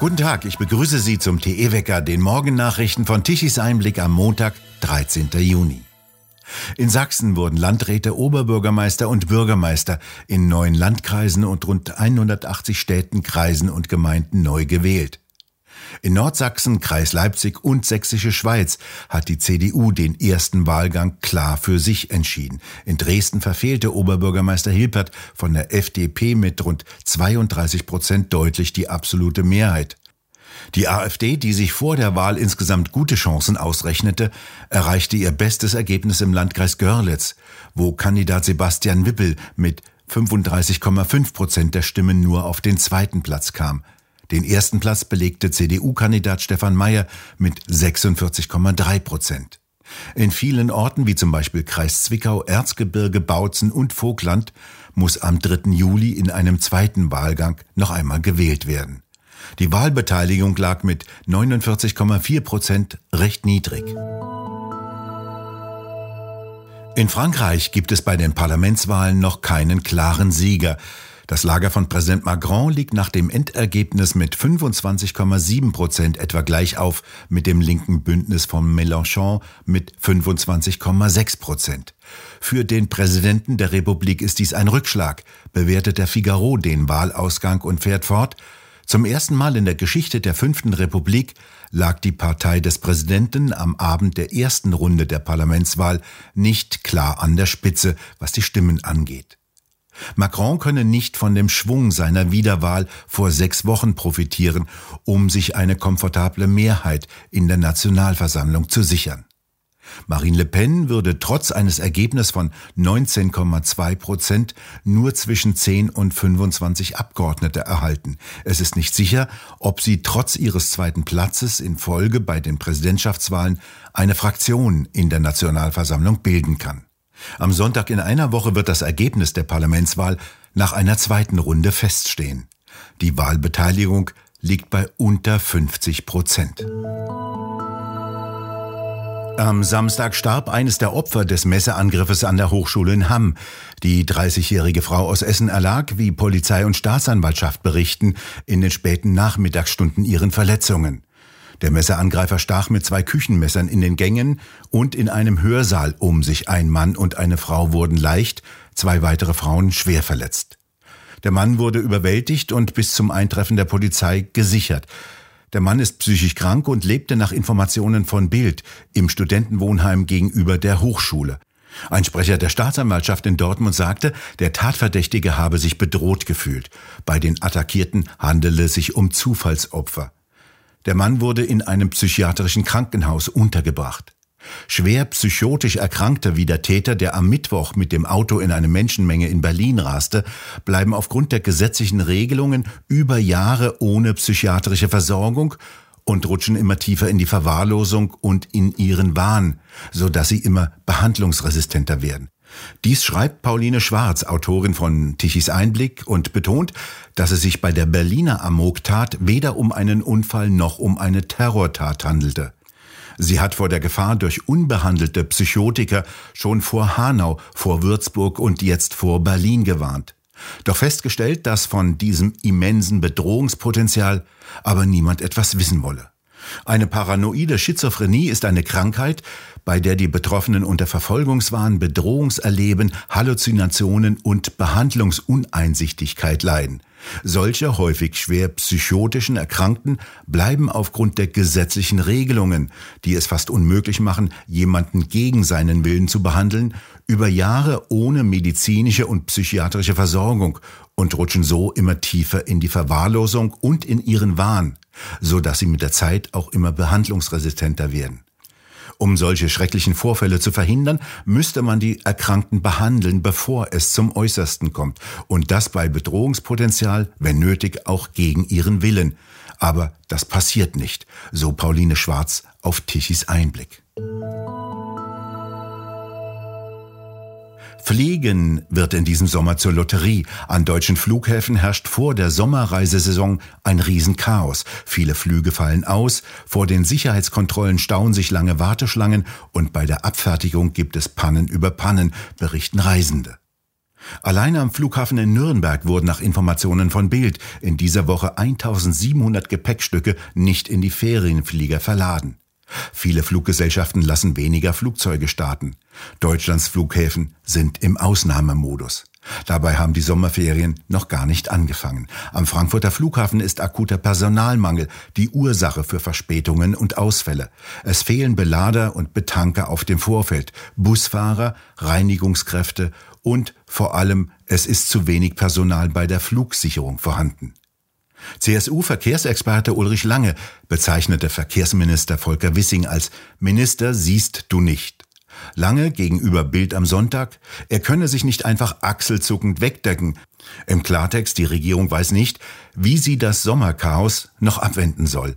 Guten Tag, ich begrüße Sie zum TE-Wecker, den Morgennachrichten von Tichys Einblick am Montag, 13. Juni. In Sachsen wurden Landräte, Oberbürgermeister und Bürgermeister in neun Landkreisen und rund 180 Städten, Kreisen und Gemeinden neu gewählt. In Nordsachsen, Kreis Leipzig und Sächsische Schweiz hat die CDU den ersten Wahlgang klar für sich entschieden. In Dresden verfehlte Oberbürgermeister Hilpert von der FDP mit rund 32 Prozent deutlich die absolute Mehrheit. Die AfD, die sich vor der Wahl insgesamt gute Chancen ausrechnete, erreichte ihr bestes Ergebnis im Landkreis Görlitz, wo Kandidat Sebastian Wippel mit 35,5 Prozent der Stimmen nur auf den zweiten Platz kam. Den ersten Platz belegte CDU-Kandidat Stefan Mayer mit 46,3 Prozent. In vielen Orten wie zum Beispiel Kreis Zwickau, Erzgebirge, Bautzen und Vogtland muss am 3. Juli in einem zweiten Wahlgang noch einmal gewählt werden. Die Wahlbeteiligung lag mit 49,4 Prozent recht niedrig. In Frankreich gibt es bei den Parlamentswahlen noch keinen klaren Sieger. Das Lager von Präsident Macron liegt nach dem Endergebnis mit 25,7 Prozent etwa gleich auf mit dem linken Bündnis von Mélenchon mit 25,6 Prozent. Für den Präsidenten der Republik ist dies ein Rückschlag, bewertet der Figaro den Wahlausgang und fährt fort. Zum ersten Mal in der Geschichte der fünften Republik lag die Partei des Präsidenten am Abend der ersten Runde der Parlamentswahl nicht klar an der Spitze, was die Stimmen angeht. Macron könne nicht von dem Schwung seiner Wiederwahl vor sechs Wochen profitieren, um sich eine komfortable Mehrheit in der Nationalversammlung zu sichern. Marine Le Pen würde trotz eines Ergebnisses von 19,2 Prozent nur zwischen 10 und 25 Abgeordnete erhalten. Es ist nicht sicher, ob sie trotz ihres zweiten Platzes in Folge bei den Präsidentschaftswahlen eine Fraktion in der Nationalversammlung bilden kann. Am Sonntag in einer Woche wird das Ergebnis der Parlamentswahl nach einer zweiten Runde feststehen. Die Wahlbeteiligung liegt bei unter 50 Prozent. Am Samstag starb eines der Opfer des Messeangriffes an der Hochschule in Hamm. Die 30-jährige Frau aus Essen erlag, wie Polizei und Staatsanwaltschaft berichten, in den späten Nachmittagsstunden ihren Verletzungen. Der Messerangreifer stach mit zwei Küchenmessern in den Gängen und in einem Hörsaal um sich. Ein Mann und eine Frau wurden leicht, zwei weitere Frauen schwer verletzt. Der Mann wurde überwältigt und bis zum Eintreffen der Polizei gesichert. Der Mann ist psychisch krank und lebte nach Informationen von Bild im Studentenwohnheim gegenüber der Hochschule. Ein Sprecher der Staatsanwaltschaft in Dortmund sagte, der Tatverdächtige habe sich bedroht gefühlt. Bei den Attackierten handele sich um Zufallsopfer. Der Mann wurde in einem psychiatrischen Krankenhaus untergebracht. Schwer psychotisch Erkrankte wie der Täter, der am Mittwoch mit dem Auto in eine Menschenmenge in Berlin raste, bleiben aufgrund der gesetzlichen Regelungen über Jahre ohne psychiatrische Versorgung und rutschen immer tiefer in die Verwahrlosung und in ihren Wahn, so dass sie immer behandlungsresistenter werden. Dies schreibt Pauline Schwarz, Autorin von Tichys Einblick, und betont, dass es sich bei der Berliner Amoktat weder um einen Unfall noch um eine Terrortat handelte. Sie hat vor der Gefahr durch unbehandelte Psychotiker schon vor Hanau, vor Würzburg und jetzt vor Berlin gewarnt. Doch festgestellt, dass von diesem immensen Bedrohungspotenzial aber niemand etwas wissen wolle. Eine paranoide Schizophrenie ist eine Krankheit, bei der die Betroffenen unter Verfolgungswahn, Bedrohungserleben, Halluzinationen und Behandlungsuneinsichtigkeit leiden. Solche häufig schwer psychotischen Erkrankten bleiben aufgrund der gesetzlichen Regelungen, die es fast unmöglich machen, jemanden gegen seinen Willen zu behandeln, über Jahre ohne medizinische und psychiatrische Versorgung und rutschen so immer tiefer in die Verwahrlosung und in ihren Wahn, so dass sie mit der Zeit auch immer behandlungsresistenter werden. Um solche schrecklichen Vorfälle zu verhindern, müsste man die Erkrankten behandeln, bevor es zum Äußersten kommt. Und das bei Bedrohungspotenzial, wenn nötig, auch gegen ihren Willen. Aber das passiert nicht, so Pauline Schwarz auf Tichys Einblick. Fliegen wird in diesem Sommer zur Lotterie. An deutschen Flughäfen herrscht vor der Sommerreisesaison ein Riesenchaos. Viele Flüge fallen aus, vor den Sicherheitskontrollen stauen sich lange Warteschlangen und bei der Abfertigung gibt es Pannen über Pannen, berichten Reisende. Allein am Flughafen in Nürnberg wurden nach Informationen von Bild in dieser Woche 1700 Gepäckstücke nicht in die Ferienflieger verladen. Viele Fluggesellschaften lassen weniger Flugzeuge starten. Deutschlands Flughäfen sind im Ausnahmemodus. Dabei haben die Sommerferien noch gar nicht angefangen. Am Frankfurter Flughafen ist akuter Personalmangel die Ursache für Verspätungen und Ausfälle. Es fehlen Belader und Betanker auf dem Vorfeld, Busfahrer, Reinigungskräfte und vor allem es ist zu wenig Personal bei der Flugsicherung vorhanden. CSU-Verkehrsexperte Ulrich Lange bezeichnete Verkehrsminister Volker Wissing als Minister siehst du nicht. Lange gegenüber Bild am Sonntag, er könne sich nicht einfach achselzuckend wegdecken. Im Klartext, die Regierung weiß nicht, wie sie das Sommerchaos noch abwenden soll.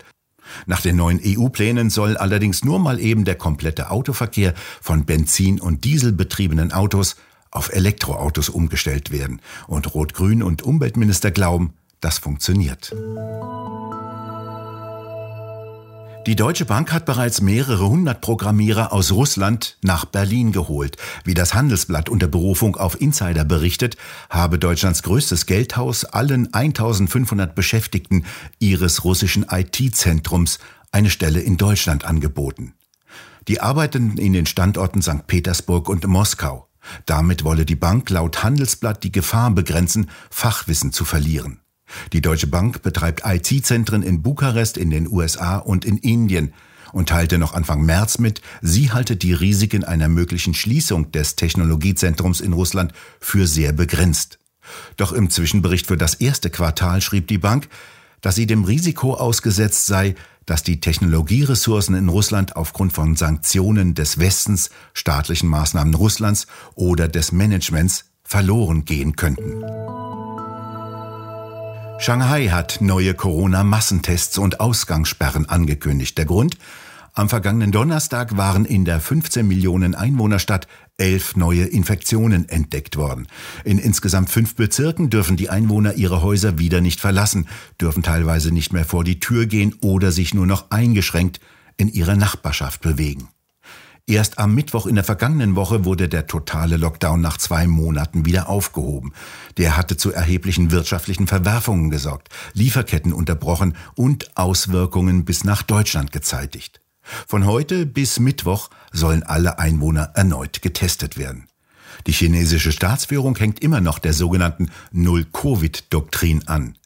Nach den neuen EU-Plänen soll allerdings nur mal eben der komplette Autoverkehr von Benzin- und Dieselbetriebenen Autos auf Elektroautos umgestellt werden. Und Rot-Grün und Umweltminister glauben, das funktioniert. Die Deutsche Bank hat bereits mehrere hundert Programmierer aus Russland nach Berlin geholt. Wie das Handelsblatt unter Berufung auf Insider berichtet, habe Deutschlands größtes Geldhaus allen 1500 Beschäftigten ihres russischen IT-Zentrums eine Stelle in Deutschland angeboten. Die arbeiteten in den Standorten St. Petersburg und Moskau. Damit wolle die Bank laut Handelsblatt die Gefahr begrenzen, Fachwissen zu verlieren. Die Deutsche Bank betreibt IT-Zentren in Bukarest, in den USA und in Indien und teilte noch Anfang März mit, sie halte die Risiken einer möglichen Schließung des Technologiezentrums in Russland für sehr begrenzt. Doch im Zwischenbericht für das erste Quartal schrieb die Bank, dass sie dem Risiko ausgesetzt sei, dass die Technologieressourcen in Russland aufgrund von Sanktionen des Westens, staatlichen Maßnahmen Russlands oder des Managements verloren gehen könnten. Shanghai hat neue Corona-Massentests und Ausgangssperren angekündigt. Der Grund? Am vergangenen Donnerstag waren in der 15 Millionen Einwohnerstadt elf neue Infektionen entdeckt worden. In insgesamt fünf Bezirken dürfen die Einwohner ihre Häuser wieder nicht verlassen, dürfen teilweise nicht mehr vor die Tür gehen oder sich nur noch eingeschränkt in ihrer Nachbarschaft bewegen. Erst am Mittwoch in der vergangenen Woche wurde der totale Lockdown nach zwei Monaten wieder aufgehoben. Der hatte zu erheblichen wirtschaftlichen Verwerfungen gesorgt, Lieferketten unterbrochen und Auswirkungen bis nach Deutschland gezeitigt. Von heute bis Mittwoch sollen alle Einwohner erneut getestet werden. Die chinesische Staatsführung hängt immer noch der sogenannten Null-Covid-Doktrin an.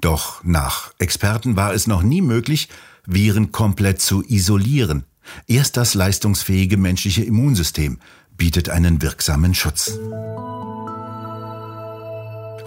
Doch nach Experten war es noch nie möglich, Viren komplett zu isolieren, Erst das leistungsfähige menschliche Immunsystem bietet einen wirksamen Schutz.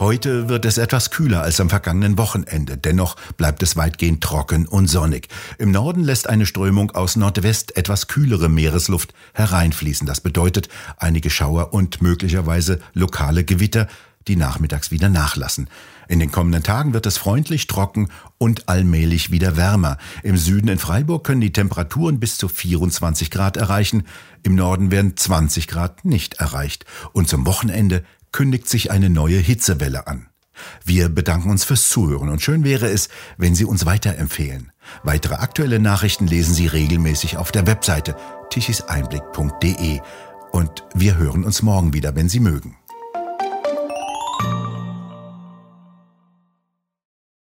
Heute wird es etwas kühler als am vergangenen Wochenende. Dennoch bleibt es weitgehend trocken und sonnig. Im Norden lässt eine Strömung aus Nordwest etwas kühlere Meeresluft hereinfließen. Das bedeutet einige Schauer und möglicherweise lokale Gewitter, die nachmittags wieder nachlassen. In den kommenden Tagen wird es freundlich, trocken und allmählich wieder wärmer. Im Süden in Freiburg können die Temperaturen bis zu 24 Grad erreichen. Im Norden werden 20 Grad nicht erreicht. Und zum Wochenende kündigt sich eine neue Hitzewelle an. Wir bedanken uns fürs Zuhören und schön wäre es, wenn Sie uns weiterempfehlen. Weitere aktuelle Nachrichten lesen Sie regelmäßig auf der Webseite tichiseinblick.de und wir hören uns morgen wieder, wenn Sie mögen.